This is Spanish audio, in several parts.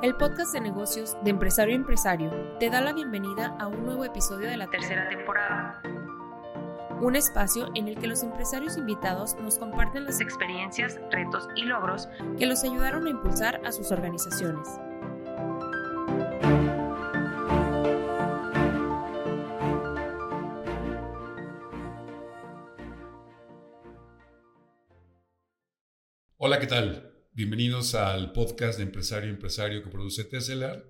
El podcast de negocios de Empresario a Empresario te da la bienvenida a un nuevo episodio de la tercera temporada. Un espacio en el que los empresarios invitados nos comparten las experiencias, retos y logros que los ayudaron a impulsar a sus organizaciones. Hola, ¿qué tal? Bienvenidos al podcast de Empresario Empresario que produce Tesla.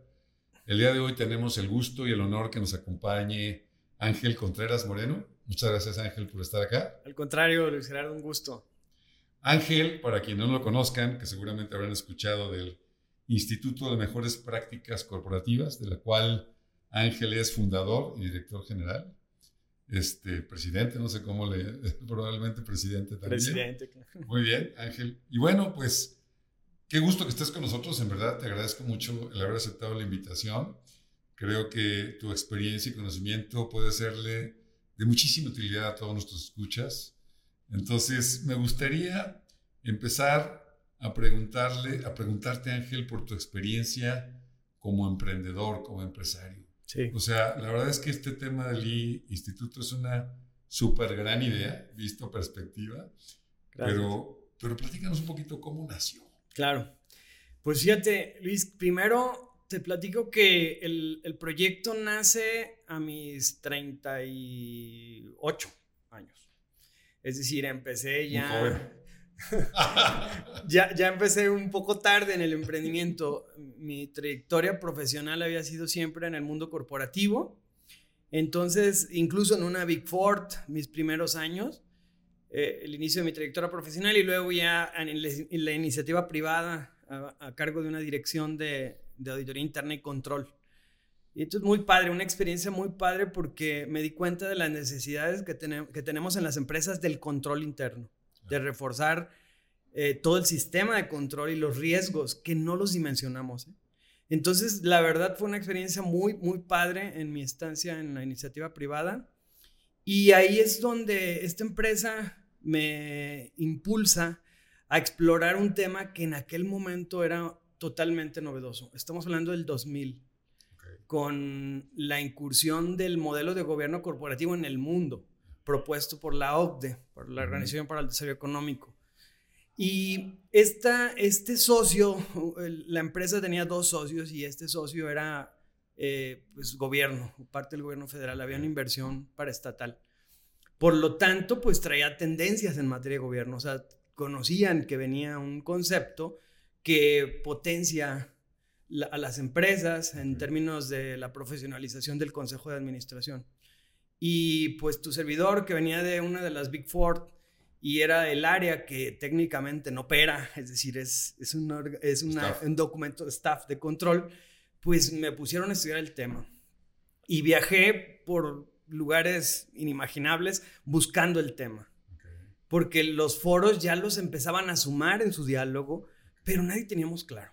El día de hoy tenemos el gusto y el honor que nos acompañe Ángel Contreras Moreno. Muchas gracias Ángel por estar acá. Al contrario, Luis Gerardo, un gusto. Ángel, para quienes no lo conozcan, que seguramente habrán escuchado del Instituto de Mejores Prácticas Corporativas, de la cual Ángel es fundador y director general. Este, presidente, no sé cómo le, probablemente presidente también. Presidente, claro. Muy bien, Ángel. Y bueno, pues Qué gusto que estés con nosotros, en verdad te agradezco mucho el haber aceptado la invitación. Creo que tu experiencia y conocimiento puede serle de muchísima utilidad a todos nuestros escuchas. Entonces, me gustaría empezar a preguntarle, a preguntarte, Ángel, por tu experiencia como emprendedor, como empresario. Sí. O sea, la verdad es que este tema del instituto es una súper gran idea, visto perspectiva, pero, pero platícanos un poquito cómo nació. Claro. Pues fíjate, Luis, primero te platico que el, proyecto nace a mis 38 años. Es decir, empecé ya... ya, ya empecé un poco tarde en el emprendimiento. Mi trayectoria profesional había sido siempre en el mundo corporativo. Entonces, incluso en una Big Four, mis primeros años, eh, el inicio de mi trayectoria profesional y luego ya en, la iniciativa privada a, cargo de una dirección de, auditoría interna y control. Y esto es muy padre, una experiencia muy padre porque me di cuenta de las necesidades que, que tenemos en las empresas del control interno, de reforzar eh, todo el sistema de control y los riesgos que no los dimensionamos. ¿eh? Entonces, la verdad fue una experiencia muy, muy padre en mi estancia en la iniciativa privada. Y ahí es donde esta empresa me impulsa a explorar un tema que en aquel momento era totalmente novedoso. Estamos hablando del 2000, con la incursión del modelo de gobierno corporativo en el mundo, propuesto por la OCDE, por la Organización para el Desarrollo Económico. Y esta, este socio, la empresa tenía dos socios y este socio era eh, pues, gobierno, parte del gobierno federal, había una inversión para estatal. Por lo tanto, pues traía tendencias en materia de gobierno, o sea, conocían que venía un concepto que potencia a las empresas en términos de la profesionalización del Consejo de Administración. Y pues tu servidor, que venía de una de las Big Four y era el área que técnicamente no opera, es decir, es, es, un, es un documento de staff de control, pues me pusieron a estudiar el tema. Y viajé por lugares inimaginables buscando el tema. Porque los foros ya los empezaban a sumar en su diálogo, pero nadie teníamos claro.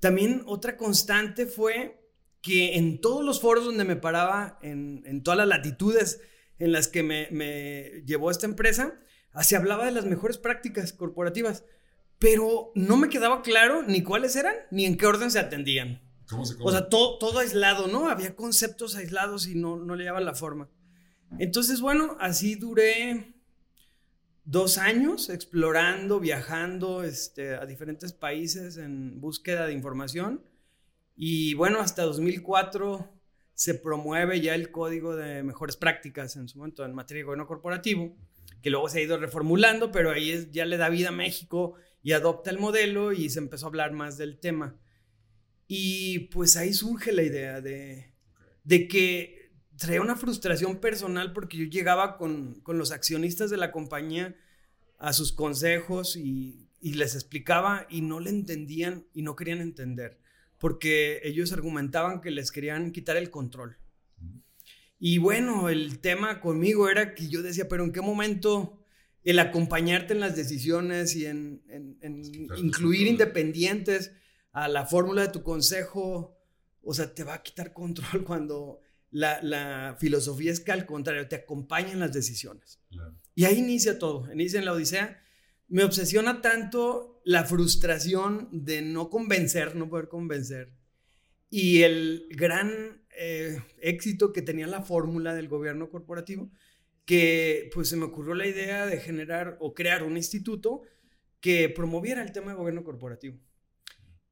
También otra constante fue que en todos los foros donde me paraba, en, todas las latitudes en las que me, me llevó esta empresa, se hablaba de las mejores prácticas corporativas, pero no me quedaba claro ni cuáles eran ni en qué orden se atendían. O sea, todo, todo aislado, ¿no? Había conceptos aislados y no, no le daban la forma. Entonces, bueno, así duré dos años explorando, viajando este, a diferentes países en búsqueda de información. Y bueno, hasta 2004 se promueve ya el código de mejores prácticas en su momento en materia de gobierno corporativo, que luego se ha ido reformulando, pero ahí ya le da vida a México y adopta el modelo y se empezó a hablar más del tema. Y pues ahí surge la idea de, de que traía una frustración personal porque yo llegaba con, con, los accionistas de la compañía a sus consejos y, y les explicaba y no le entendían y no querían entender porque ellos argumentaban que les querían quitar el control. Y bueno, el tema conmigo era que yo decía, pero ¿en qué momento el acompañarte en las decisiones y en, en, en incluir independientes a la fórmula de tu consejo, o sea, te va a quitar control cuando la, filosofía es que al contrario, te acompaña en las decisiones. Y ahí inicia todo, inicia en la Odisea. me obsesiona tanto la frustración de no convencer, no poder convencer, y el gran eh, éxito que tenía la fórmula del gobierno corporativo, que pues se me ocurrió la idea de generar o crear un instituto que promoviera el tema de gobierno corporativo.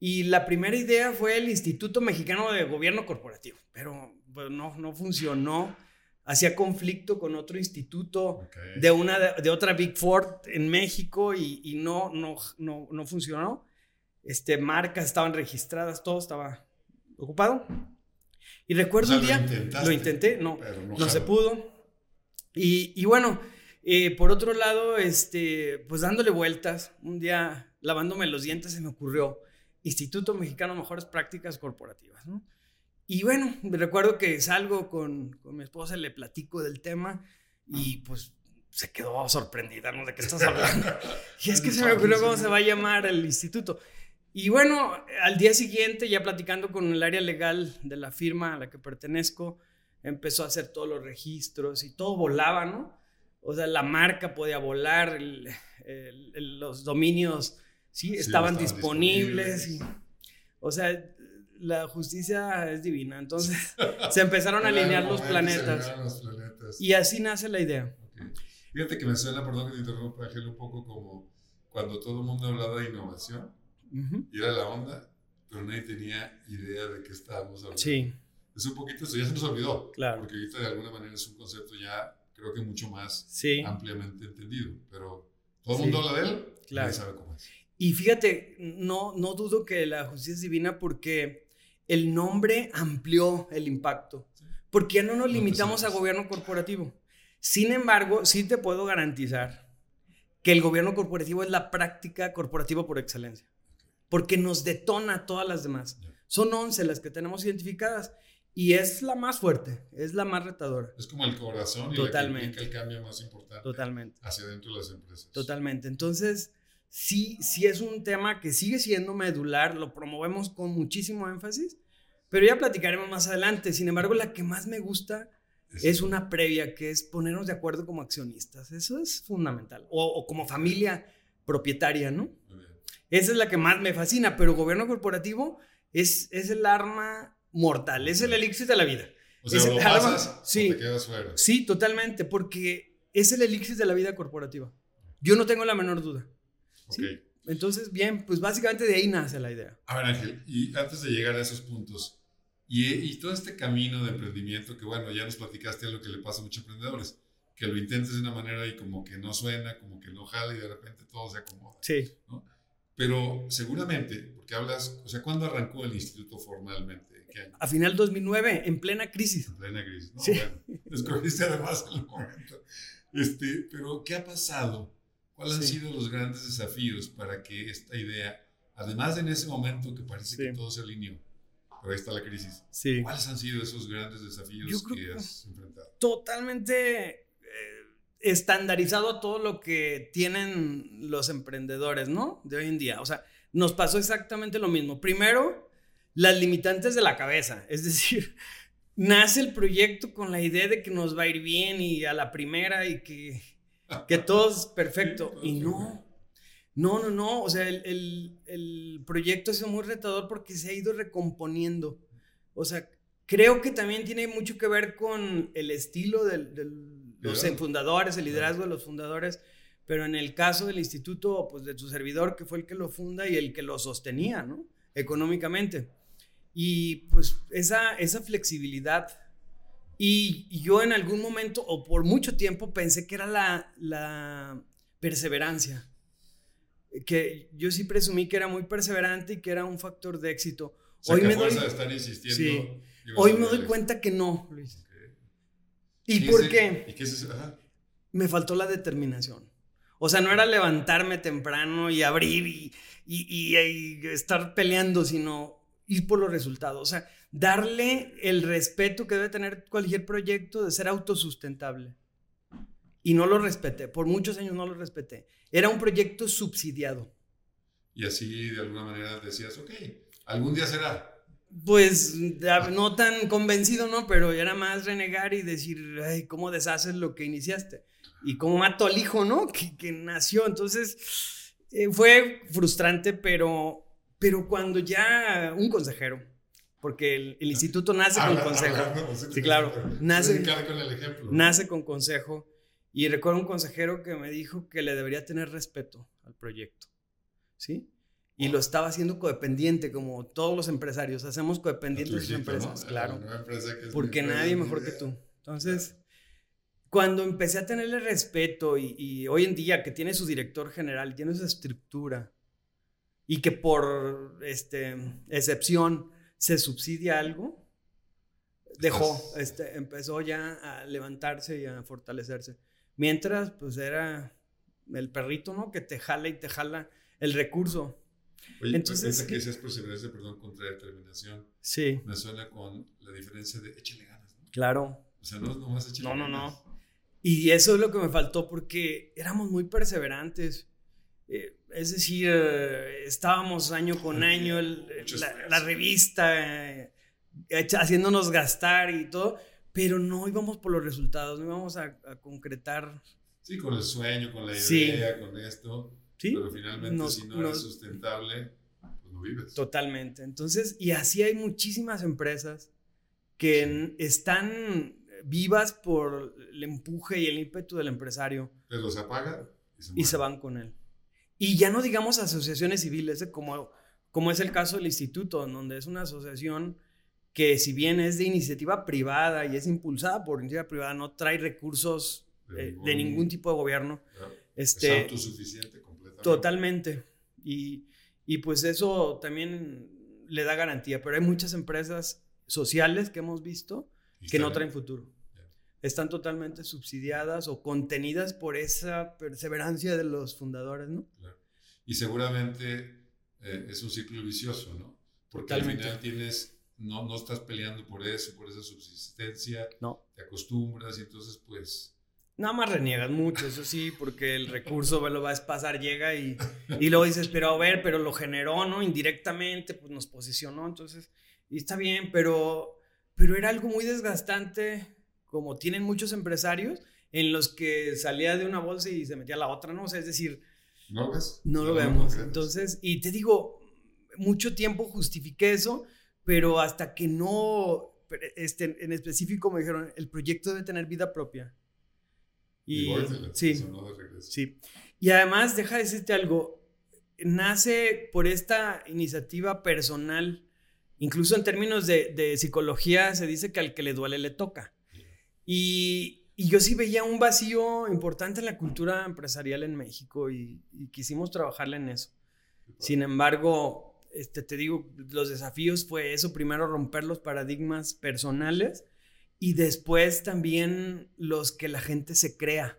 Y la primera idea fue el Instituto Mexicano de Gobierno Corporativo, pero pues, no, no funcionó. Hacía conflicto con otro instituto de, una, de, otra Big Four en México y, y, no, no, no, no funcionó. Este, marcas estaban registradas, todo estaba ocupado. Y recuerdo un día, lo, intenté, no, no, se pudo. Y, y bueno, eh, por otro lado, este, pues dándole vueltas, un día lavándome los dientes se me ocurrió Instituto Mexicano de Mejores Prácticas Corporativas, ¿no? Y bueno, recuerdo que salgo con, con, mi esposa, le platico del tema y pues se quedó sorprendida, ¿no? ¿De qué estás hablando? y es que se me ocurrió cómo se va a llamar el instituto. Y bueno, al día siguiente, ya platicando con el área legal de la firma a la que pertenezco, empezó a hacer todos los registros y todo volaba, ¿no? O sea, la marca podía volar, los dominios sí, estaban, disponibles. o sea, la justicia es divina. Entonces, se empezaron a alinear los planetas. Y así nace la idea. Fíjate que me suena, perdón que te interrumpa, Ángel, un poco como cuando todo el mundo hablaba de innovación y era la onda, pero nadie tenía idea de qué estábamos hablando. Sí. Es un poquito eso, ya se nos olvidó. Claro. Porque ahorita de alguna manera es un concepto ya creo que mucho más ampliamente entendido, pero todo el mundo habla de él claro. y sabe cómo es. Y fíjate, no, no dudo que la justicia es divina porque el nombre amplió el impacto, porque ya no nos limitamos a gobierno corporativo. Sin embargo, sí te puedo garantizar que el gobierno corporativo es la práctica corporativa por excelencia, porque nos detona todas las demás. Son 11 las que tenemos identificadas y es la más fuerte, es la más retadora. Es como el corazón y Totalmente. la que el cambio más importante Totalmente. hacia dentro de las empresas. Totalmente. Entonces, sí, sí es un tema que sigue siendo medular, lo promovemos con muchísimo énfasis, pero ya platicaremos más adelante. Sin embargo, la que más me gusta es, una previa, que es ponernos de acuerdo como accionistas. Eso es fundamental. O, o como familia propietaria, ¿no? Esa es la que más me fascina, pero gobierno corporativo es, es el arma mortal, es el elixir de la vida. O sea, lo pasas sí, te quedas fuera. Sí, totalmente, porque es el elixir de la vida corporativa. Yo no tengo la menor duda. Entonces, bien, pues básicamente de ahí nace la idea. A ver, Ángel, y antes de llegar a esos puntos, y, y, todo este camino de emprendimiento, que bueno, ya nos platicaste lo que le pasa a muchos emprendedores, que lo intentes de una manera y como que no suena, como que no jala y de repente todo se acomoda. Sí. Pero seguramente, porque hablas, o sea, ¿cuándo arrancó el instituto formalmente? A final 2009, en plena crisis. En plena crisis, ¿no? Sí. Bueno, escogiste además el momento. Este, pero, ¿qué ha pasado? ¿Cuáles han sido los grandes desafíos para que esta idea, además de en ese momento que parece que todo se alineó, pero ahí está la crisis, sí. ¿cuáles han sido esos grandes desafíos que has enfrentado? Totalmente eh, estandarizado a todo lo que tienen los emprendedores, ¿no? De hoy en día. O sea, nos pasó exactamente lo mismo. Primero, las limitantes de la cabeza. Es decir, nace el proyecto con la idea de que nos va a ir bien y a la primera y que, que todo es perfecto. Y no, no, no, no. O sea, el, el, proyecto ha sido muy retador porque se ha ido recomponiendo. O sea, creo que también tiene mucho que ver con el estilo de los fundadores, el liderazgo de los fundadores. Pero en el caso del instituto, pues de su servidor, que fue el que lo funda y el que lo sostenía, ¿no? Económicamente. Y pues esa, esa flexibilidad. Y, yo en algún momento o por mucho tiempo pensé que era la, la perseverancia. Que yo sí presumí que era muy perseverante y que era un factor de éxito. hoy me doy, hoy me doy cuenta que no, Luis. ¿Y por qué? ¿Y qué es eso? Me faltó la determinación. O sea, no era levantarme temprano y abrir y, y, y estar peleando, sino ir por los resultados. O sea, darle el respeto que debe tener cualquier proyecto de ser autosustentable. Y no lo respeté, por muchos años no lo respeté. Era un proyecto subsidiado. Y así de alguna manera decías, ok, algún día será. Pues no tan convencido, ¿no? Pero era más renegar y decir, ay, ¿cómo deshaces lo que iniciaste? y cómo mato al hijo, ¿no? Que, que nació. Entonces, eh, fue frustrante, pero, pero cuando ya un consejero, porque el, instituto nace con consejo. sí, claro. Nace, con el ejemplo. nace con consejo. Y recuerdo un consejero que me dijo que le debería tener respeto al proyecto. ¿Sí? Y lo estaba haciendo codependiente, como todos los empresarios. Hacemos codependientes de empresas, claro. porque nadie mejor que tú. Entonces, cuando empecé a tenerle respeto y, hoy en día que tiene su director general, tiene su estructura y que por este, excepción se subsidia algo, dejó, este, empezó ya a levantarse y a fortalecerse. Mientras, pues era el perrito, ¿no? Que te jala y te jala el recurso. Oye, Entonces, que dices perseverancia, perdón, contra determinación. Sí. Me suena con la diferencia de échale ganas, ¿no? Claro. O sea, no es nomás échale no, No, no, Y eso es lo que me faltó porque éramos muy perseverantes. Eh, es decir, eh, estábamos año con año, la, revista, eh, haciéndonos gastar y todo, pero no íbamos por los resultados, no íbamos a, concretar. Sí, con el sueño, con la idea, con esto. Pero finalmente, si no es sustentable, pues no vives. Totalmente. Entonces, y así hay muchísimas empresas que están vivas por el empuje y el ímpetu del empresario. Pero se apaga y se, van con él. Y ya no digamos asociaciones civiles, ¿eh? como, como es el caso del instituto, donde es una asociación que si bien es de iniciativa privada y es impulsada por iniciativa privada, no trae recursos de, eh, ningún, tipo de gobierno. Este, es autosuficiente Totalmente. Y, y pues eso también le da garantía, pero hay muchas empresas sociales que hemos visto que no traen futuro. Están totalmente subsidiadas o contenidas por esa perseverancia de los fundadores, ¿no? Y seguramente eh, es un ciclo vicioso, ¿no? Porque al final tienes, no, no estás peleando por eso, por esa subsistencia, no. te acostumbras y entonces pues Nada más reniegan mucho, eso sí, porque el recurso lo vas a pasar, llega y, y luego dices, pero a ver, pero lo generó, ¿no? Indirectamente, pues nos posicionó, entonces, y está bien, pero, pero era algo muy desgastante, como tienen muchos empresarios, en los que salía de una bolsa y se metía a la otra, ¿no? O sea, es decir, ¿no lo ves? No lo vemos. entonces, y te digo, mucho tiempo justifiqué eso, pero hasta que no, este, en específico me dijeron, el proyecto debe tener vida propia. Y, sí, sí. Y además, deja de decirte algo, nace por esta iniciativa personal, incluso en términos de, psicología se dice que al que le duele le toca. Y, yo sí veía un vacío importante en la cultura empresarial en México y, quisimos trabajarle en eso. Sin embargo, este, te digo, los desafíos fue eso, primero romper los paradigmas personales y después también los que la gente se crea,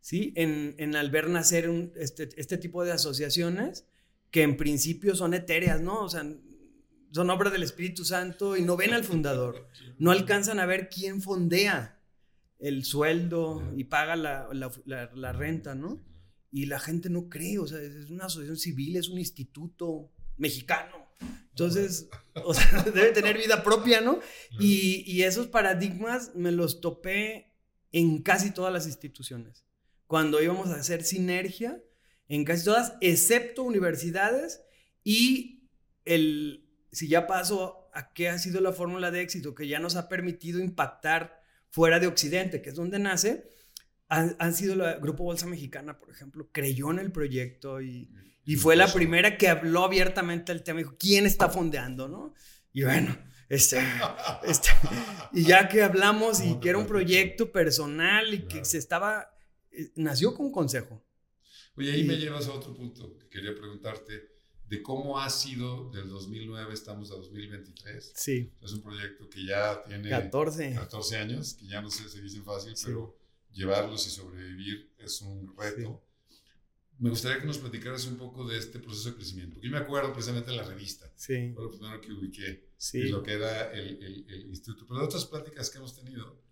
¿sí? En, en al ver nacer este, este, tipo de asociaciones que en principio son etéreas, ¿no? O sea, son obra del Espíritu Santo y no ven al fundador, no alcanzan a ver quién fondea el sueldo y paga la, la, la renta, ¿no? Y la gente no cree, o sea, es una asociación civil, es un instituto mexicano. Entonces, o sea, debe tener vida propia, ¿no? Y, y, esos paradigmas me los topé en casi todas las instituciones. Cuando íbamos a hacer sinergia, en casi todas, excepto universidades y el, si ya paso a qué ha sido la fórmula de éxito que ya nos ha permitido impactar fuera de Occidente, que es donde nace, han, han sido el Grupo Bolsa Mexicana, por ejemplo, creyó en el proyecto y y fue la primera que habló abiertamente del tema. Dijo, ¿quién está fondeando? ¿no? Y bueno, este, este, y ya que hablamos y que era un proyecto personal y que se estaba, eh, nació con un consejo. Oye, ahí me llevas a otro punto que quería preguntarte de cómo ha sido del 2009, estamos a 2023. Sí. Es un proyecto que ya tiene 14, 14 años, que ya no sé, se dicen fácil, pero llevarlos y sobrevivir es un reto. Me gustaría que nos platicaras un poco de este proceso de crecimiento. Yo me acuerdo precisamente de la revista. Sí. Fue lo primero que ubiqué. Sí. Y lo que era el, el, instituto. Pero de otras pláticas que hemos tenido,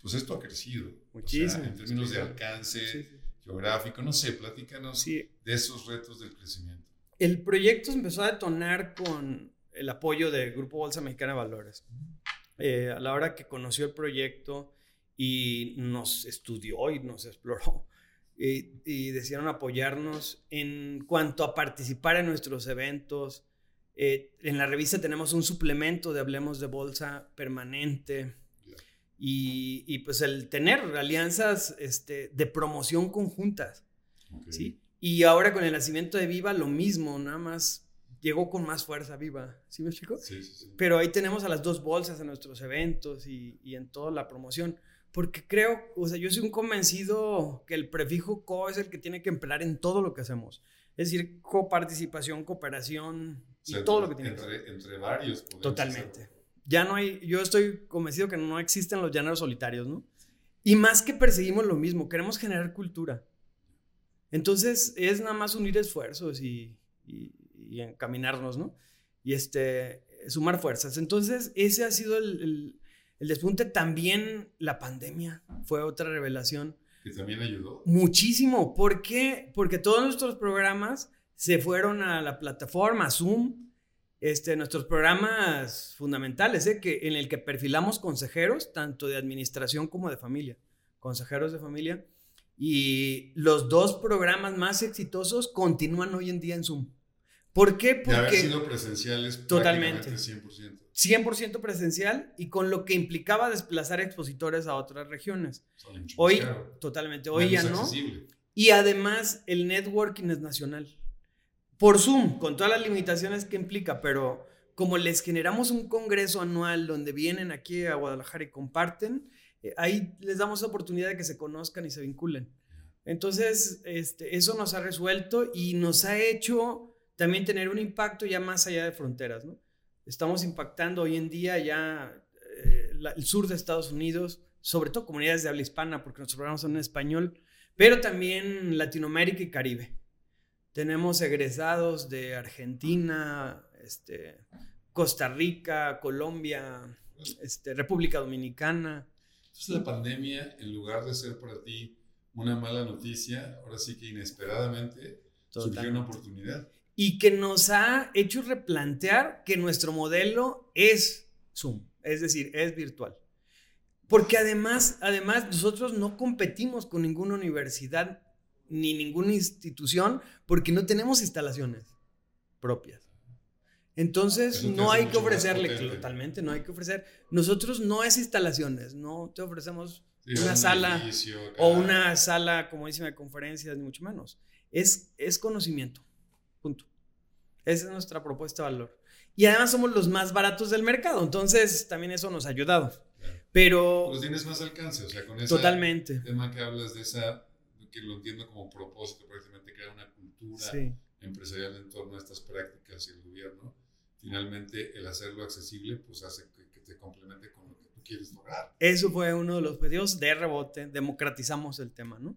pues esto ha crecido. Muchísimo. en términos de alcance geográfico, no sé, platícanos de esos retos del crecimiento. El proyecto empezó a detonar con el apoyo del Grupo Bolsa Mexicana de Valores. Eh, a la hora que conoció el proyecto y nos estudió y nos exploró. Y, y decidieron apoyarnos en cuanto a participar en nuestros eventos. Eh, en la revista tenemos un suplemento de Hablemos de Bolsa permanente. Y, y, pues el tener alianzas este, de promoción conjuntas. ¿sí? Y ahora con el nacimiento de Viva, lo mismo, nada más llegó con más fuerza Viva. ¿Sí me explico? Sí, sí, sí. Pero ahí tenemos a las dos bolsas en nuestros eventos y, y en toda la promoción. Porque creo, o sea, yo soy un convencido que el prefijo co es el que tiene que emplear en todo lo que hacemos. Es decir, coparticipación, cooperación y todo lo que tiene entre, entre varios. Totalmente. Hacer. Ya no hay, yo estoy convencido que no existen los llaneros solitarios, ¿no? Y más que perseguimos lo mismo, queremos generar cultura. Entonces es nada más unir esfuerzos y, y, y encaminarnos, ¿no? Y este, sumar fuerzas. Entonces ese ha sido el, el el despunte también la pandemia fue otra revelación. Que también ayudó. Muchísimo. ¿Por qué? Porque todos nuestros programas se fueron a la plataforma Zoom. Este, nuestros programas fundamentales, ¿eh? que, en el que perfilamos consejeros, tanto de administración como de familia, consejeros de familia. Y los dos programas más exitosos continúan hoy en día en Zoom. ¿Por qué? Porque... De haber sido presenciales totalmente. 100%. 100% presencial y con lo que implicaba desplazar expositores a otras regiones. Hoy, claro. totalmente, hoy ya no. Accesible. Y además el networking es nacional. Por Zoom, con todas las limitaciones que implica, pero como les generamos un congreso anual donde vienen aquí a Guadalajara y comparten, eh, ahí les damos oportunidad de que se conozcan y se vinculen. Entonces, este, eso nos ha resuelto y nos ha hecho también tener un impacto ya más allá de fronteras. Estamos impactando hoy en día ya eh, el sur de Estados Unidos, sobre todo comunidades de habla hispana, porque nuestros programas son en español, pero también Latinoamérica y Caribe. Tenemos egresados de Argentina, este, Costa Rica, Colombia, este, República Dominicana. Entonces la pandemia, en lugar de ser para ti una mala noticia, ahora sí que inesperadamente Total. surgió una oportunidad y que nos ha hecho replantear que nuestro modelo es Zoom, es decir, es virtual. Porque además, además nosotros no competimos con ninguna universidad ni ninguna institución porque no tenemos instalaciones propias. Entonces no hay que ofrecerle, totalmente, no hay que ofrecer. Nosotros no es instalaciones, no te ofrecemos sí, una un sala edificio, o una sala como dice de conferencias, ni mucho menos. Es, es conocimiento. Punto. Esa es nuestra propuesta de valor. Y además somos los más baratos del mercado, entonces también eso nos ha ayudado. Claro. Pero... Pues tienes más alcance, o sea, con ese Totalmente. tema que hablas de esa, que lo entiendo como propósito, prácticamente crear una cultura sí. empresarial en torno a estas prácticas y el gobierno, finalmente el hacerlo accesible, pues hace que, que te complemente con lo que tú quieres lograr. Eso fue uno de los pedidos de rebote, democratizamos el tema, ¿no?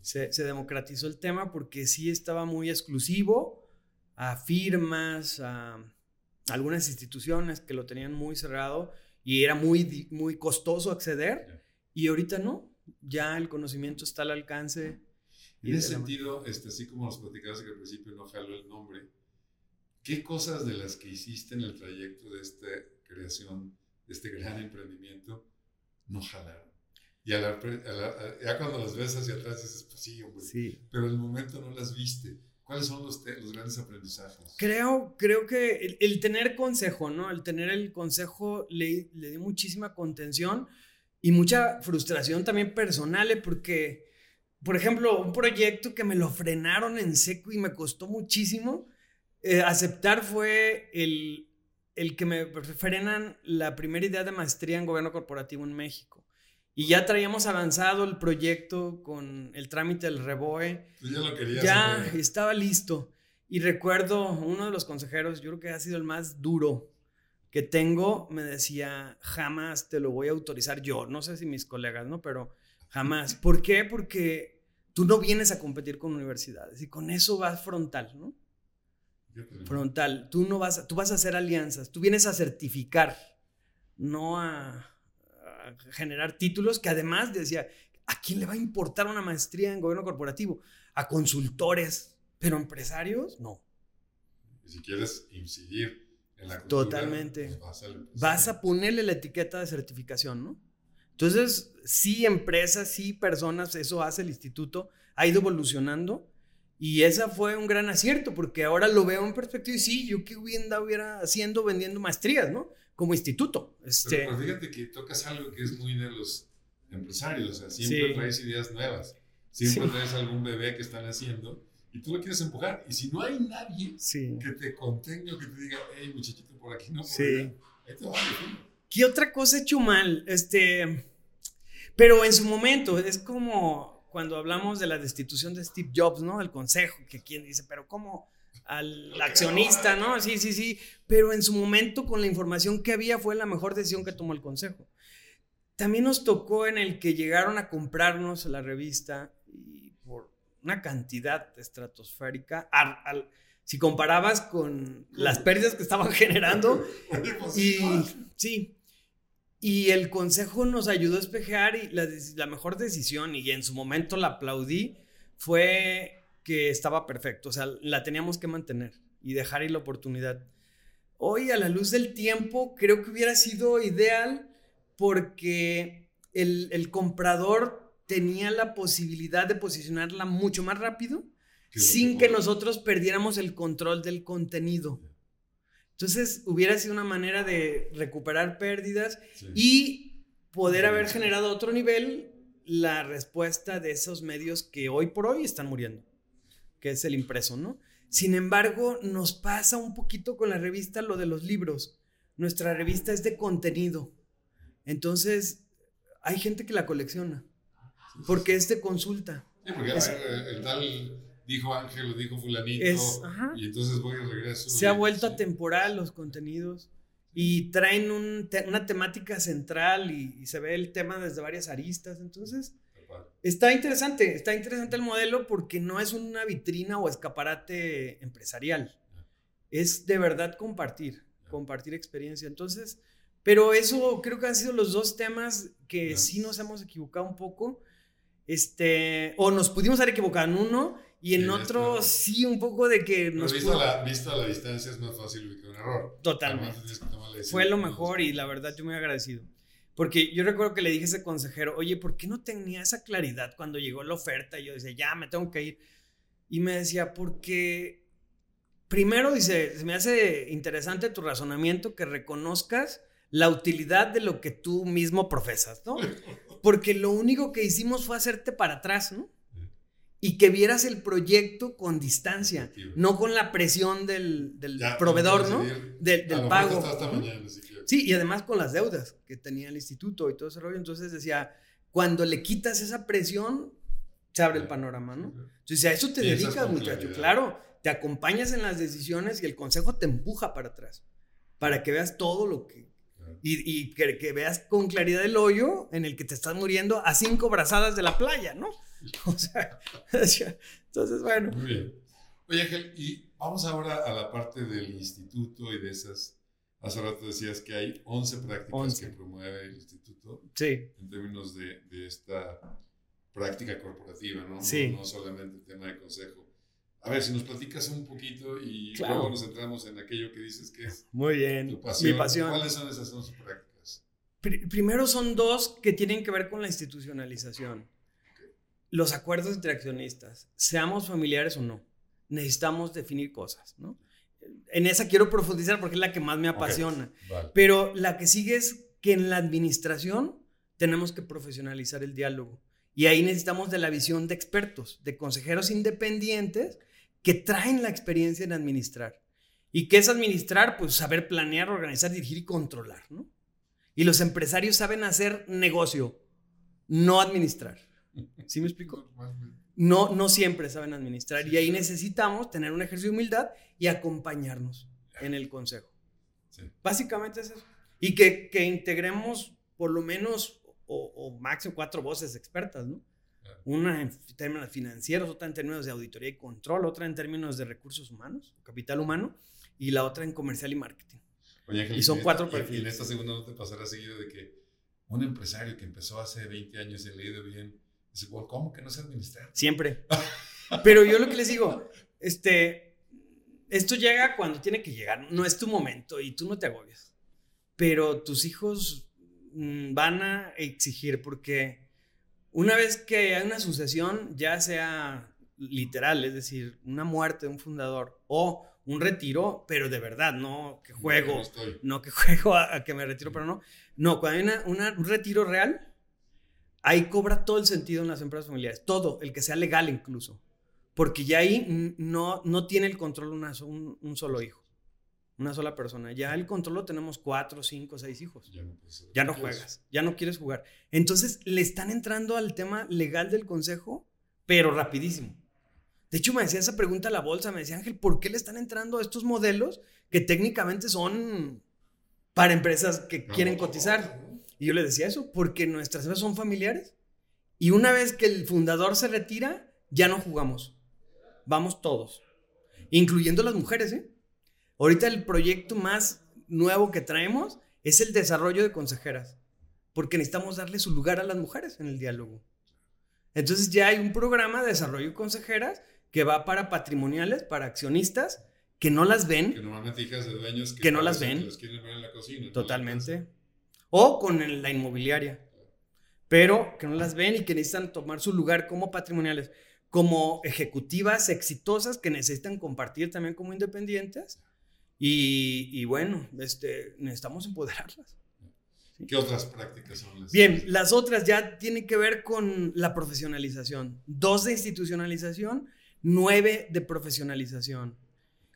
Se, se democratizó el tema porque sí estaba muy exclusivo, a firmas, a algunas instituciones que lo tenían muy cerrado y era muy, muy costoso acceder. Y ahorita no, ya el conocimiento está al alcance. En ese sentido, este, así como nos platicabas que al principio no jalo el nombre, ¿qué cosas de las que hiciste en el trayecto de esta creación, de este gran emprendimiento, no jalaron? Y a la, a la, ya cuando las ves hacia atrás dices, pues sí, hombre, sí. pero en el momento no las viste. ¿Cuáles son los, los, grandes aprendizajes? Creo, creo que el, el, tener consejo, ¿no? El tener el consejo le, le dio muchísima contención y mucha frustración también personal, ¿eh? porque, por ejemplo, un proyecto que me lo frenaron en seco y me costó muchísimo eh, aceptar fue el, el que me frenan la primera idea de maestría en gobierno corporativo en México. Y ya traíamos avanzado el proyecto con el trámite del REBOE. Tú ya lo querías. Ya saber. estaba listo. Y recuerdo uno de los consejeros, yo creo que ha sido el más duro que tengo, me decía, jamás te lo voy a autorizar yo. No sé si mis colegas, ¿no? Pero jamás. ¿Por qué? Porque tú no vienes a competir con universidades y con eso vas frontal, ¿no? Frontal. Tú no vas, a, tú vas a hacer alianzas, tú vienes a certificar, no a generar títulos que además decía, ¿a quién le va a importar una maestría en gobierno corporativo? A consultores, pero empresarios, no. Y si quieres incidir en la cultura, Totalmente. Pues vas, a vas, a ponerle la etiqueta de certificación, ¿no? Entonces, sí, empresas, sí, personas, eso hace el instituto, ha ido evolucionando. Y esa fue un gran acierto, porque ahora lo veo en perspectiva y sí, yo qué hubiera, hubiera haciendo vendiendo maestrías, ¿no? Como instituto. Este... Pero, fíjate que tocas algo que es muy de los empresarios, o sea, siempre traes ideas nuevas, siempre traes algún bebé que están haciendo y tú lo quieres empujar. Y si no hay nadie que te contenga o que te diga, hey, muchachito, por aquí no, por sí. ahí te va ¿Qué otra cosa he hecho mal? Este, pero en su momento, es como cuando hablamos de la destitución de Steve Jobs, ¿no? El consejo, que quien dice, pero ¿cómo? Al accionista, ¿no? Sí, sí, sí. Pero en su momento, con la información que había, fue la mejor decisión que tomó el consejo. También nos tocó en el que llegaron a comprarnos la revista y por una cantidad estratosférica, si comparabas con las pérdidas que estaban generando, y sí, y el consejo nos ayudó a espejear y la, mejor decisión, y en su momento la aplaudí, fue que estaba perfecto. O sea, la teníamos que mantener y dejar ahí la oportunidad. Hoy, a la luz del tiempo, creo que hubiera sido ideal porque el, comprador tenía la posibilidad de posicionarla mucho más rápido sin que nosotros perdiéramos el control del contenido. Entonces, hubiera sido una manera de recuperar pérdidas y poder haber generado otro nivel la respuesta de esos medios que hoy por hoy están muriendo, que es el impreso, ¿no? Sin embargo, nos pasa un poquito con la revista lo de los libros. Nuestra revista es de contenido. Entonces, hay gente que la colecciona porque es de consulta. Sí, porque el tal dijo Ángel, lo dijo fulanito, y entonces voy y regreso. Se ha vuelto atemporal los contenidos y traen una temática central y, se ve el tema desde varias aristas, entonces está interesante, está interesante el modelo porque no es una vitrina o escaparate empresarial, es de verdad compartir, compartir experiencia, entonces... Pero eso creo que han sido los dos temas que sí nos hemos equivocado un poco. Este, o nos pudimos haber equivocado en uno y en otro, sí, un poco de que nos. Visto, a la, visto a la distancia es más fácil ubicar un error. Totalmente. Fue lo mejor y la verdad yo muy agradecido. Porque yo recuerdo que le dije a ese consejero, oye, ¿por qué no tenía esa claridad cuando llegó la oferta? Y yo decía, ya, me tengo que ir. Y me decía, porque primero dice, se me hace interesante tu razonamiento que reconozcas la utilidad de lo que tú mismo profesas, ¿no? Porque lo único que hicimos fue hacerte para atrás, ¿no? Y que vieras el proyecto con distancia, no con la presión del, proveedor, ¿no? Del, pago. sí, y además con las deudas que tenía el instituto y todo ese rollo. Entonces decía, cuando le quitas esa presión, se abre el panorama, ¿no? Entonces, a eso te dedicas, muchacho. Claro, te acompañas en las decisiones y el consejo te empuja para atrás, para que veas todo lo que... Y, que, que veas con claridad el hoyo en el que te estás muriendo a cinco brazadas de la playa, ¿no? O sea, entonces, bueno. Muy bien. Oye, Ángel, y vamos ahora a la parte del instituto y de esas. Hace rato decías que hay 11 prácticas que promueve el instituto. Sí. En términos de, de esta práctica corporativa, ¿no? Sí. No, solamente el tema de consejo. A ver, si nos platicas un poquito y luego nos centramos en aquello que dices que es Muy bien. tu pasión. Mi pasión. ¿Cuáles son esas 11 prácticas? primero son dos que tienen que ver con la institucionalización los acuerdos entre accionistas, seamos familiares o no, necesitamos definir cosas, ¿no? En esa quiero profundizar porque es la que más me apasiona. Pero la que sigue es que en la administración tenemos que profesionalizar el diálogo. Y ahí necesitamos de la visión de expertos, de consejeros independientes que traen la experiencia en administrar. ¿Y qué es administrar? Pues saber planear, organizar, dirigir y controlar, ¿no? Y los empresarios saben hacer negocio, no administrar. ¿Sí me explico? No, no siempre saben administrar y ahí necesitamos tener un ejercicio de humildad y acompañarnos en el consejo. Básicamente es eso. Y que, que integremos por lo menos o, máximo cuatro voces expertas, ¿no? Una en términos financieros, otra en términos de auditoría y control, otra en términos de recursos humanos, capital humano, y la otra en comercial y marketing. y son cuatro perfiles. Y en esta segunda no te pasará seguido de que un empresario que empezó hace 20 años y le ha ido bien, Dice, ¿cómo que no se administra? Siempre. Pero yo lo que les digo, este, esto llega cuando tiene que llegar, no es tu momento y tú no te agobias. Pero tus hijos mm, van a exigir porque una vez que hay una sucesión, ya sea literal, es decir, una muerte de un fundador o un retiro, pero de verdad, no que juego, no, que juego a, que me retiro, pero no. No, cuando hay un retiro real, ahí cobra todo el sentido en las empresas familiares, todo, el que sea legal incluso, porque ya ahí no, no tiene el control una, un, solo hijo, una sola persona. Ya el control lo tenemos cuatro, cinco, seis hijos. Ya no, ya no juegas, ya no quieres jugar. Entonces le están entrando al tema legal del consejo, pero rapidísimo. De hecho, me decía esa pregunta a la bolsa, me decía Ángel, ¿por qué le están entrando a estos modelos que técnicamente son para empresas que quieren cotizar? Y yo le decía eso, porque nuestras empresas son familiares. Y una vez que el fundador se retira, ya no jugamos. Vamos todos, incluyendo las mujeres. ¿eh? Ahorita el proyecto más nuevo que traemos es el desarrollo de consejeras, porque necesitamos darle su lugar a las mujeres en el diálogo. Entonces ya hay un programa de desarrollo de consejeras que va para patrimoniales, para accionistas, que no las ven. Que normalmente hijas de dueños que, no las ven. Totalmente. o con la inmobiliaria. Pero que no las ven y que necesitan tomar su lugar como patrimoniales, como ejecutivas exitosas que necesitan compartir también como independientes. Y, bueno, este, necesitamos empoderarlas. ¿Qué otras prácticas son las? Bien, las otras ya tienen que ver con la profesionalización. Dos de institucionalización nueve de profesionalización.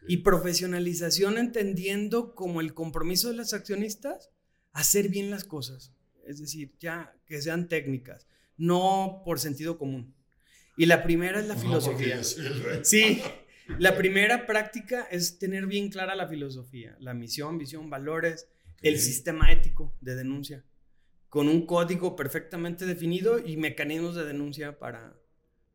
Y profesionalización entendiendo como el compromiso de los accionistas, hacer bien las cosas. Es decir, ya que sean técnicas, no por sentido común. Y la primera es la filosofía. Sí, la primera práctica es tener bien clara la filosofía, la misión, visión, valores, el sistema ético de denuncia, con un código perfectamente definido y mecanismos de denuncia para,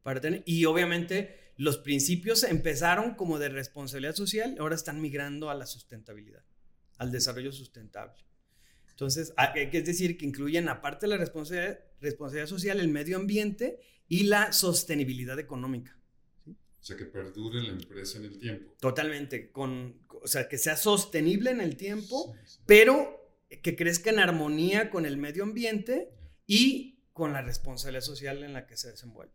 para tener. Y obviamente los principios empezaron como de responsabilidad social, ahora están migrando a la sustentabilidad, al desarrollo sustentable. Entonces, es decir, que incluyen aparte de la responsabilidad, responsabilidad social, el medio ambiente y la sostenibilidad económica. O sea, que perdure la empresa en el tiempo. Totalmente, con, o sea, que sea sostenible en el tiempo, pero que crezca en armonía con el medio ambiente y con la responsabilidad social en la que se desenvuelve.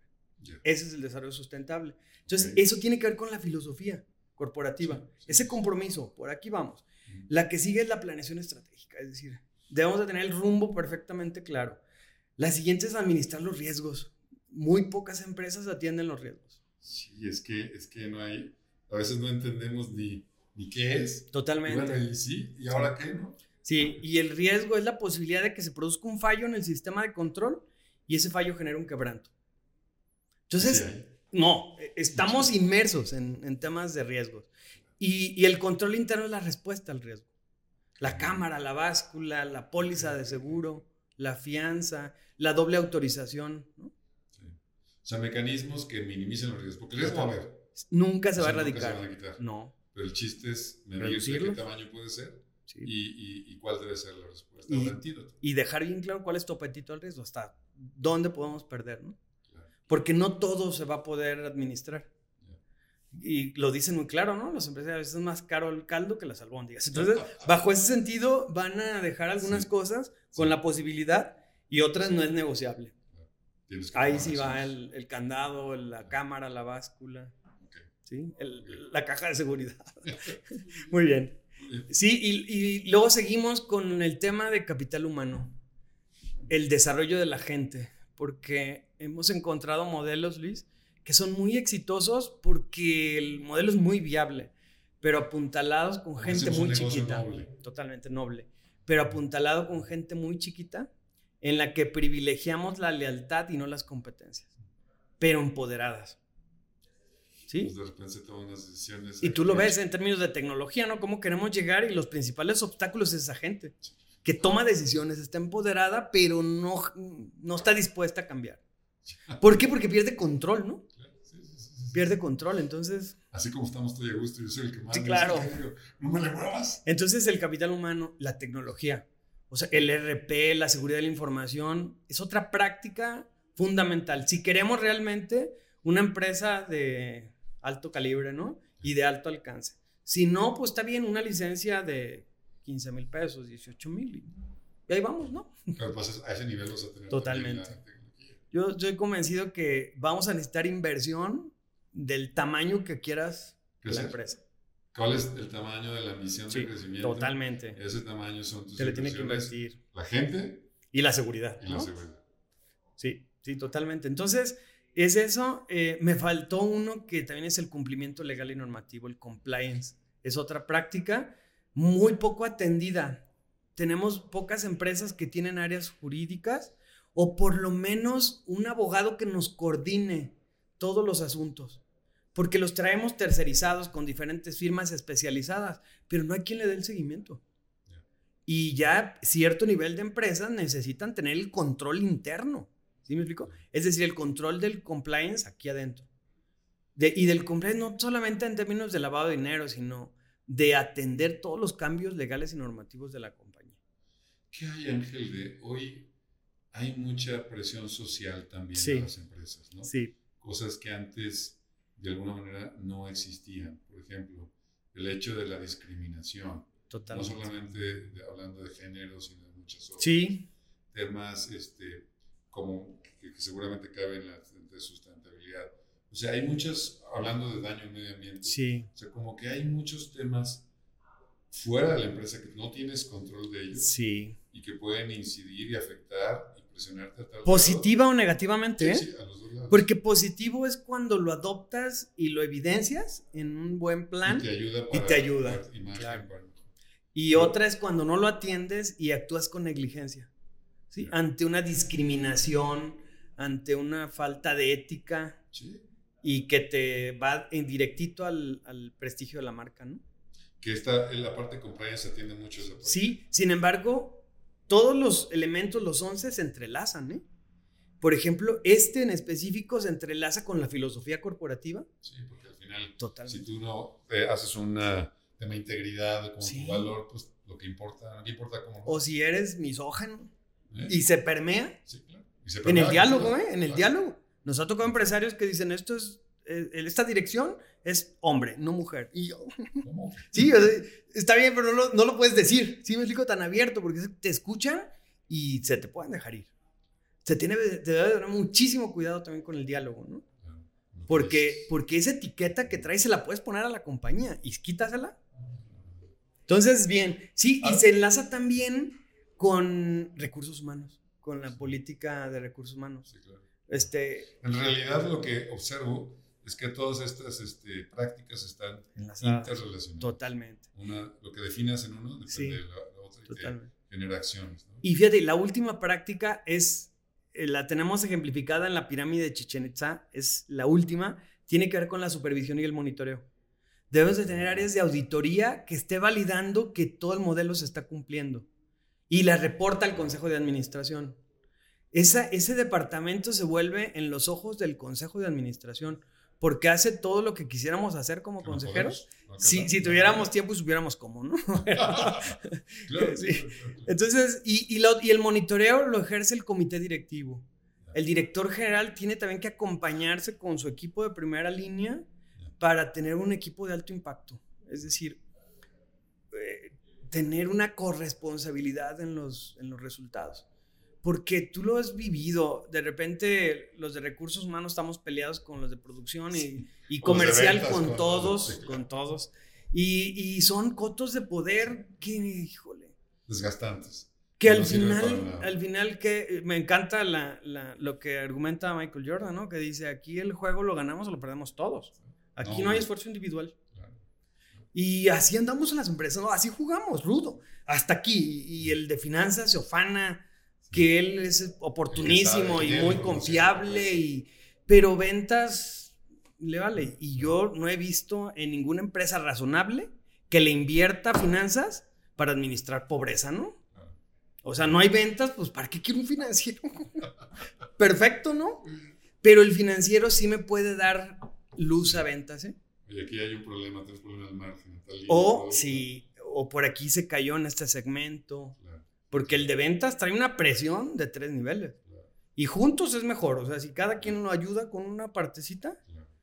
Ese es el desarrollo sustentable. Entonces, eso tiene que ver con la filosofía corporativa. Ese compromiso, por aquí vamos. La que sigue es la planeación estratégica, es decir, debemos de tener el rumbo perfectamente claro. La siguiente es administrar los riesgos. Muy pocas empresas atienden los riesgos. Sí, es que, es que no hay, a veces no entendemos ni, ni qué es. Totalmente. y sí, ¿y ahora qué, no? Sí, y el riesgo es la posibilidad de que se produzca un fallo en el sistema de control y ese fallo genera un quebranto. Entonces, no, e, estamos inmersos en, temas de riesgos. Y, el control interno es la respuesta al riesgo. La cámara, la báscula, la póliza de seguro, la fianza, la doble autorización. ¿no? Sí. O sea, mecanismos que minimicen los riesgos. Porque el riesgo va a haber. Nunca se va a erradicar. Nunca se van a quitar. No. Pero el chiste es medir qué tamaño puede ser sí. y, y, cuál debe ser la respuesta. Y, y dejar bien claro cuál es tu apetito al riesgo, hasta dónde podemos perder, ¿no? porque no todo se va a poder administrar. Y lo dicen muy claro, ¿no? Los empresarios a veces es más caro el caldo que las albóndigas. Entonces, bajo ese sentido, van a dejar algunas cosas con la posibilidad y otras no es negociable. Ahí sí va el, candado, la cámara, la báscula, ¿sí? la caja de seguridad. muy bien. Sí, y, y luego seguimos con el tema de capital humano, el desarrollo de la gente porque hemos encontrado modelos, Luis, que son muy exitosos porque el modelo es muy viable, pero apuntalados con gente muy chiquita. Totalmente noble. Pero apuntalado con gente muy chiquita en la que privilegiamos la lealtad y no las competencias, pero empoderadas. ¿Sí? Pues unas decisiones. Y tú lo ves en términos de tecnología, ¿no? Cómo queremos llegar y los principales obstáculos es esa gente que toma decisiones, está empoderada, pero no, no está dispuesta a cambiar. ¿Por qué? Porque pierde control, ¿no? Pierde control, entonces... Así como estamos todos a gusto, yo soy el que más... Sí, claro. no me le muevas. Entonces el capital humano, la tecnología, o sea, el RP, la seguridad de la información, es otra práctica fundamental. Si queremos realmente una empresa de alto calibre, ¿no? Y de alto alcance. Si no, pues está bien una licencia de 15 mil pesos, 18 mil. y ahí vamos, ¿no? Pero pues a ese nivel vas a tener Totalmente. Yo estoy convencido que vamos a necesitar inversión del tamaño que quieras la empresa. ¿Cuál es el tamaño de la misión de crecimiento? Totalmente. Ese tamaño son tus Se le tiene que invertir. La gente. Y la seguridad. Y la seguridad. Sí, sí, totalmente. Entonces, es eso. Eh, me faltó uno que también es el cumplimiento legal y normativo, el compliance. Es otra práctica muy poco atendida. Tenemos pocas empresas que tienen áreas jurídicas o por lo menos un abogado que nos coordine todos los asuntos. Porque los traemos tercerizados con diferentes firmas especializadas, pero no hay quien le dé el seguimiento. Y ya cierto nivel de empresas necesitan tener el control interno. ¿Sí me explico? Es decir, el control del compliance aquí adentro. y del compliance no solamente en términos de lavado de dinero, sino de atender todos los cambios legales y normativos de la compañía. ¿Qué hay, Ángel, de hoy hay mucha presión social también en las empresas, ¿no? Sí. Cosas que antes de alguna manera no existían. Por ejemplo, el hecho de la discriminación. Totalmente. No solamente hablando de género, sino de muchas otras. Sí. Temas este, como que, seguramente caben en la de sustentabilidad. O sea, hay muchas, hablando de daño al medio ambiente. Sí. O sea, como que hay muchos temas fuera de la empresa que no tienes control de ellos. Sí. Y que pueden incidir y afectar Positiva o negativamente, ¿eh? Porque positivo es cuando lo adoptas y lo evidencias en un buen plan y te ayuda. Y otra es cuando no lo atiendes y actúas con negligencia. ¿sí? Ante una discriminación, ante una falta de ética y que te va en directito al, al, prestigio de la marca, ¿no? Que esta, en la parte de compliance se atiende mucho esa Sí, sin embargo, todos los elementos, los 11, se entrelazan, ¿eh? Por ejemplo, este en específico se entrelaza con la filosofía corporativa. Sí, porque al final, si tú no haces un tema de integridad como tu valor, pues lo que importa, no importa cómo. O si eres misógeno ¿Eh? y se permea. Sí, claro. en el diálogo, ¿eh? En el diálogo. Nos ha tocado empresarios que dicen, esto es, eh, esta dirección es hombre, no mujer. Y yo, sí, está bien, pero no lo, puedes decir. Sí, me explico tan abierto porque te escuchan y se te pueden dejar ir. Se tiene, te debe tener muchísimo cuidado también con el diálogo, ¿no? Porque, porque esa etiqueta que traes se la puedes poner a la compañía y quítasela. Entonces, bien, sí, y ah. se enlaza también con recursos humanos, con la política de recursos humanos. Sí, claro. Este, en realidad lo que observo es que todas estas este, prácticas están interrelacionadas. Totalmente. Una, lo que definas en uno depende de la, otra y genera acciones. Y fíjate, la última práctica es, eh, la tenemos ejemplificada en la pirámide de Chichen Itza, es la última, tiene que ver con la supervisión y el monitoreo. Debes de tener áreas de auditoría que esté validando que todo el modelo se está cumpliendo y la reporta al Consejo de Administración. Esa, ese departamento se vuelve en los ojos del Consejo de Administración porque hace todo lo que quisiéramos hacer como consejeros. si, si, tuviéramos tiempo y supiéramos cómo, ¿no? Entonces, y, y, y, el monitoreo lo ejerce el comité directivo. El director general tiene también que acompañarse con su equipo de primera línea para tener un equipo de alto impacto. Es decir, eh, tener una corresponsabilidad en los, en los resultados porque tú lo has vivido. De repente, los de recursos humanos estamos peleados con los de producción y, comercial con, todos, con todos. Y, son cotos de poder que, híjole. Desgastantes. Que al final, al final que me encanta lo que argumenta Michael Jordan, ¿no? Que dice, aquí el juego lo ganamos o lo perdemos todos. Aquí no, hay esfuerzo individual. Y así andamos en las empresas, así jugamos, rudo. Hasta aquí. Y el de finanzas se ofana que él es oportunísimo y muy confiable, y, pero ventas le vale. Y yo no he visto en ninguna empresa razonable que le invierta finanzas para administrar pobreza, ¿no? O sea, no hay ventas, pues ¿para qué quiero un financiero? Perfecto, ¿no? Pero el financiero sí me puede dar luz a ventas, ¿eh? Y aquí hay un problema, tres problemas de margen. O sí, o por aquí se cayó en este segmento. Porque el de ventas trae una presión de tres niveles. Y juntos es mejor. O sea, si cada quien nos ayuda con una partecita,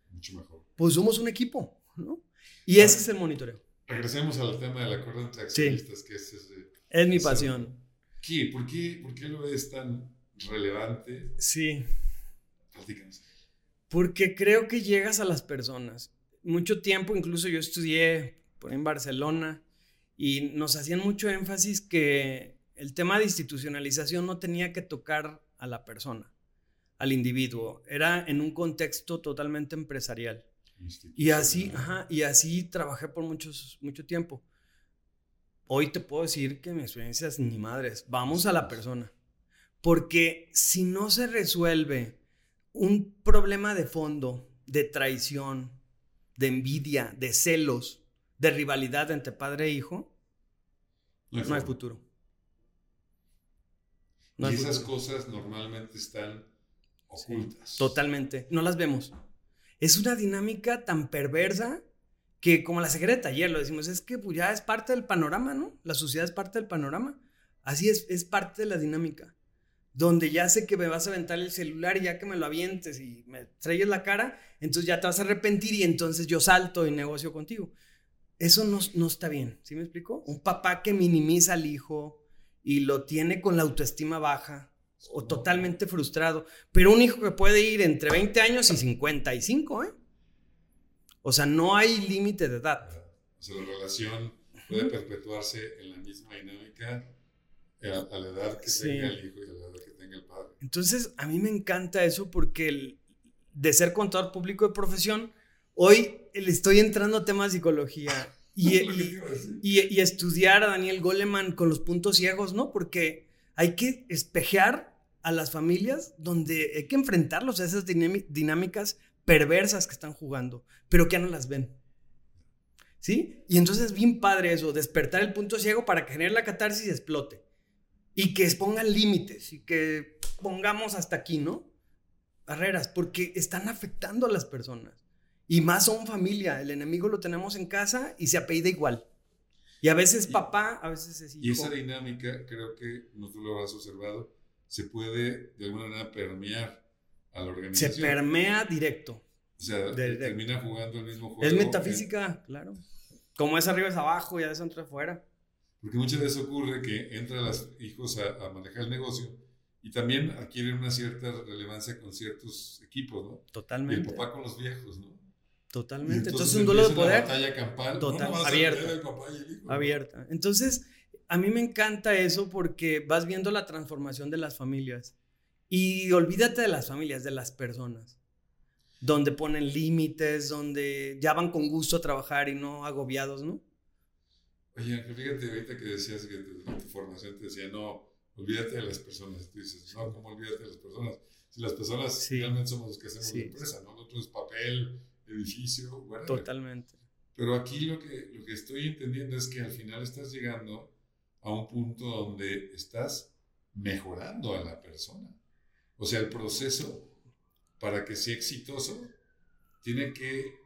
mucho mejor. Pues somos un equipo, ¿no? Y ese es el monitoreo. Regresemos al tema del acuerdo entre accionistas, que es, es mi pasión. qué? ¿Por qué, por qué lo ves tan relevante? Sí. Platícanos. Porque creo que llegas a las personas. Mucho tiempo, incluso yo estudié en Barcelona y nos hacían mucho énfasis que el tema de institucionalización no tenía que tocar a la persona, al individuo. Era en un contexto totalmente empresarial. Y así, y así trabajé por muchos, mucho tiempo. Hoy te puedo decir que mi experiencia es ni madres. Vamos a la persona. Porque si no se resuelve un problema de fondo, de traición, de envidia, de celos, de rivalidad entre padre e hijo, no hay, futuro. Y esas cosas normalmente están ocultas. totalmente. No las vemos. Es una dinámica tan perversa que como la secreta ayer lo decimos, es que pues, ya es parte del panorama, ¿no? La sociedad es parte del panorama. Así es, es parte de la dinámica. Donde ya sé que me vas a aventar el celular y ya que me lo avientes y me traes la cara, entonces ya te vas a arrepentir y entonces yo salto y negocio contigo. Eso no, no está bien, ¿sí me explico? Un papá que minimiza al hijo y lo tiene con la autoestima baja o totalmente frustrado, pero un hijo que puede ir entre 20 años y 55, ¿eh? O sea, no hay límite de edad. O sea, la relación puede perpetuarse en la misma dinámica a, la edad que tenga el hijo y a la edad que tenga el padre. Entonces, a mí me encanta eso porque de ser contador público de profesión, hoy le estoy entrando a temas de psicología y, y, estudiar a Daniel Goleman con los puntos ciegos, ¿no? Porque hay que espejear a las familias donde hay que enfrentarlos a esas dinámicas perversas que están jugando, pero que ya no las ven. ¿Sí? Y entonces es bien padre eso, despertar el punto ciego para que genere la catarsis y explote. Y que pongan límites y que pongamos hasta aquí, ¿no? Barreras, porque están afectando a las personas. Y más son familia, el enemigo lo tenemos en casa y se apellida igual. Y a veces papá, a veces es hijo. Y esa dinámica, creo que no tú lo has observado, se puede de alguna manera permear a la organización. Se permea directo. O sea, termina jugando el mismo juego. Es metafísica, claro. Como es arriba es abajo y a veces entra afuera. Porque muchas veces ocurre que entran los hijos a, a, manejar el negocio y también adquieren una cierta relevancia con ciertos equipos, ¿no? Totalmente. Y el papá con los viejos, ¿no? Totalmente. entonces, un duelo de poder. Batalla campal. Total, abierta. abierta. Entonces, a mí me encanta eso porque vas viendo la transformación de las familias. Y olvídate de las familias, de las personas. Donde ponen límites, donde ya van con gusto a trabajar y no agobiados, ¿no? Oye, fíjate ahorita que decías que tu, tu formación te decía, no, olvídate de las personas. Tú dices, no, ¿cómo olvídate de las personas? Si las personas realmente somos los que hacemos la empresa, ¿no? Nosotros es papel, edificio, bueno. Totalmente. Pero aquí lo que, lo que estoy entendiendo es que al final estás llegando a un punto donde estás mejorando a la persona. O sea, el proceso para que sea exitoso tiene que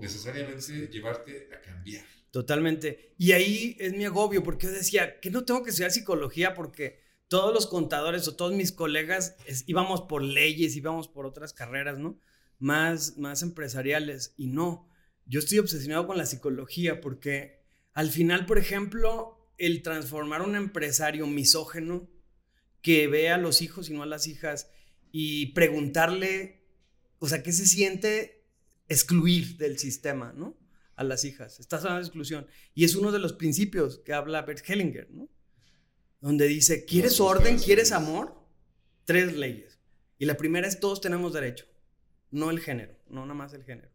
necesariamente llevarte a cambiar. Totalmente. Y ahí es mi agobio, porque yo decía que no tengo que estudiar psicología porque todos los contadores o todos mis colegas íbamos por leyes, íbamos por otras carreras, ¿no? Más, más empresariales. Y no, yo estoy obsesionado con la psicología porque al final, por ejemplo, el transformar un empresario misógeno que ve a los hijos y no a las hijas y preguntarle, o sea, ¿qué se siente excluir del sistema, ¿no? A las hijas. Estás hablando de exclusión. Y es uno de los principios que habla Bert Hellinger, ¿no? Donde dice, ¿quieres orden? ¿Quieres amor? Tres leyes. Y la primera es todos tenemos derecho, no el género, no nada más el género.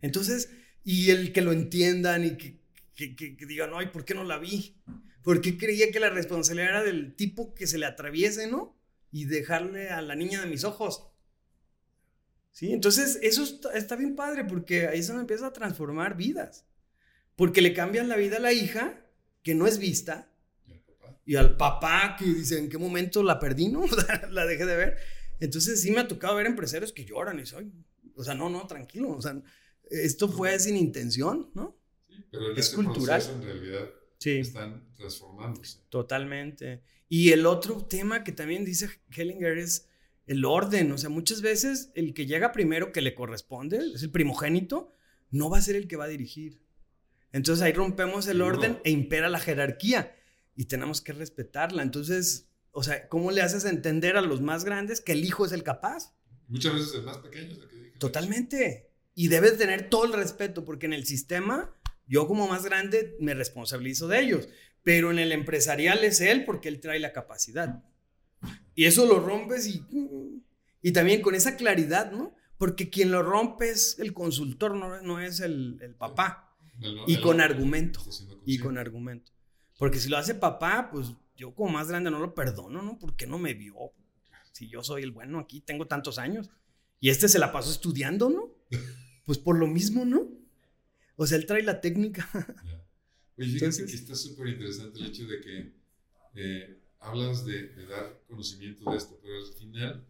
Entonces, y el que lo entiendan y que, que, que digan, ay, ¿por qué no la vi? porque creía que la responsabilidad era del tipo que se le atraviese, ¿no? Y dejarle a la niña de mis ojos. ¿Sí? Entonces, eso está, bien padre porque ahí se empieza a transformar vidas. Porque le cambian la vida a la hija, que no es vista, y al papá que dice, ¿en qué momento la perdí, no? la dejé de ver. Entonces sí me ha tocado ver empresarios que lloran y soy, o sea, no, no, tranquilo, o sea, esto fue sin intención, ¿no? Sí, pero en es cultural. en realidad sí. están transformándose. Totalmente. Y el otro tema que también dice Hellinger es el orden. O sea, muchas veces el que llega primero que le corresponde, es el primogénito, no va a ser el que va a dirigir. Entonces ahí rompemos el orden e impera la jerarquía. y tenemos que respetarla. Entonces, o sea, ¿cómo le haces entender a los más grandes que el hijo es el capaz? Muchas veces el más pequeño es el que Totalmente. Y debes tener todo el respeto, porque en el sistema, yo como más grande me responsabilizo de ellos, pero en el empresarial es él porque él trae la capacidad. Y eso lo rompes y, y también con esa claridad, ¿no? Porque quien lo rompe es el consultor, no, no es el, el papá. y con argumento. Y con argumento. Porque si lo hace papá, pues yo como más grande no lo perdono, ¿no? Porque no me vio. Si yo soy el bueno aquí, tengo tantos años. Y este se la pasó estudiando, ¿no? Pues por lo mismo, ¿no? O sea, él trae la técnica. Oye, fíjate que está súper interesante el hecho de que eh, hablas de, dar conocimiento de esto, pero al final,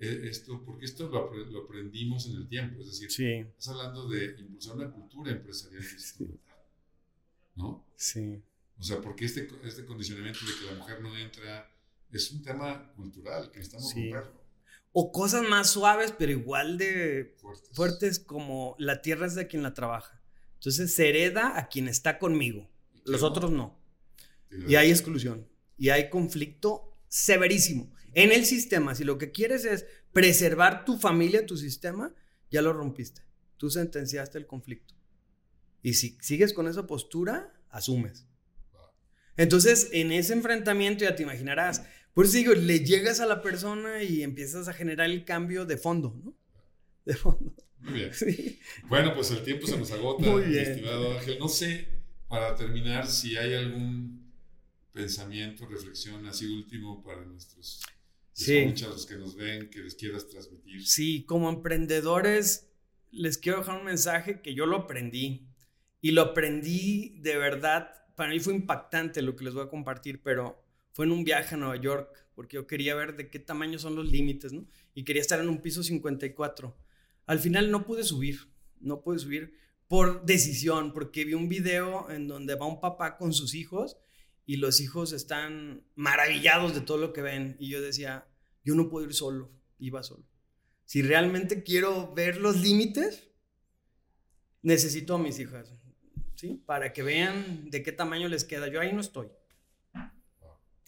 eh, esto, porque esto lo, aprendimos en el tiempo, es decir, sí. estás hablando de impulsar una cultura empresarial distinta, ¿no? Sí. O sea, porque este, este condicionamiento de que la mujer no entra es un tema cultural que estamos sí. O cosas más suaves, pero igual de fuertes. como la tierra es de quien la trabaja. Entonces se hereda a quien está conmigo. Los otros no. Y hay exclusión. Y hay conflicto severísimo. En el sistema, si lo que quieres es preservar tu familia, tu sistema, ya lo rompiste. Tú sentenciaste el conflicto. Y si sigues con esa postura, asumes. Entonces, en ese enfrentamiento ya te imaginarás, por eso digo, le llegas a la persona y empiezas a generar el cambio de fondo, ¿no? De fondo. Muy bien. Bueno, pues el tiempo se nos agota, estimado Ángel. No sé, para terminar, si hay algún pensamiento, reflexión así último para nuestros sí. los que nos ven, que les quieras transmitir. Sí, como emprendedores, les quiero dejar un mensaje que yo lo aprendí. Y lo aprendí de verdad. Para mí fue impactante lo que les voy a compartir, pero fue en un viaje a Nueva York, porque yo quería ver de qué tamaño son los límites, ¿no? Y quería estar en un piso 54. Al final no pude subir, no pude subir por decisión, porque vi un video en donde va un papá con sus hijos y los hijos están maravillados de todo lo que ven. Y yo decía, yo no puedo ir solo, iba solo. Si realmente quiero ver los límites, necesito a mis hijas, ¿sí? Para que vean de qué tamaño les queda. Yo ahí no estoy.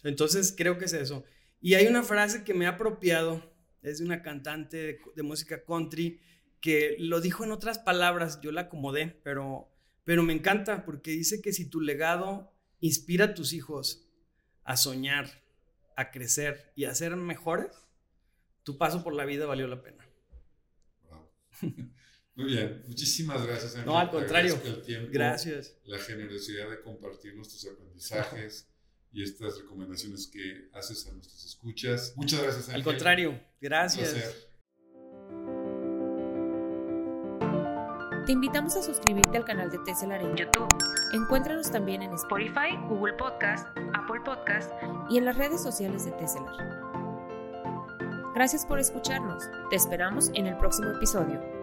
Entonces creo que es eso. Y hay una frase que me ha apropiado, es de una cantante de, música country que lo dijo en otras palabras, yo la acomodé, pero, pero me encanta porque dice que si tu legado inspira a tus hijos a soñar, a crecer y a ser mejores, tu paso por la vida valió la pena. Muy bien, muchísimas gracias. No, al contrario. gracias. La generosidad de compartir nuestros aprendizajes y estas recomendaciones que haces a nuestras escuchas. Muchas gracias. Al contrario, gracias. Te invitamos a suscribirte al canal de Tesselar en YouTube. Encuéntranos también en Spotify, Google Podcast, Apple Podcast y en las redes sociales de Tesselar. Gracias por escucharnos. Te esperamos en el próximo episodio.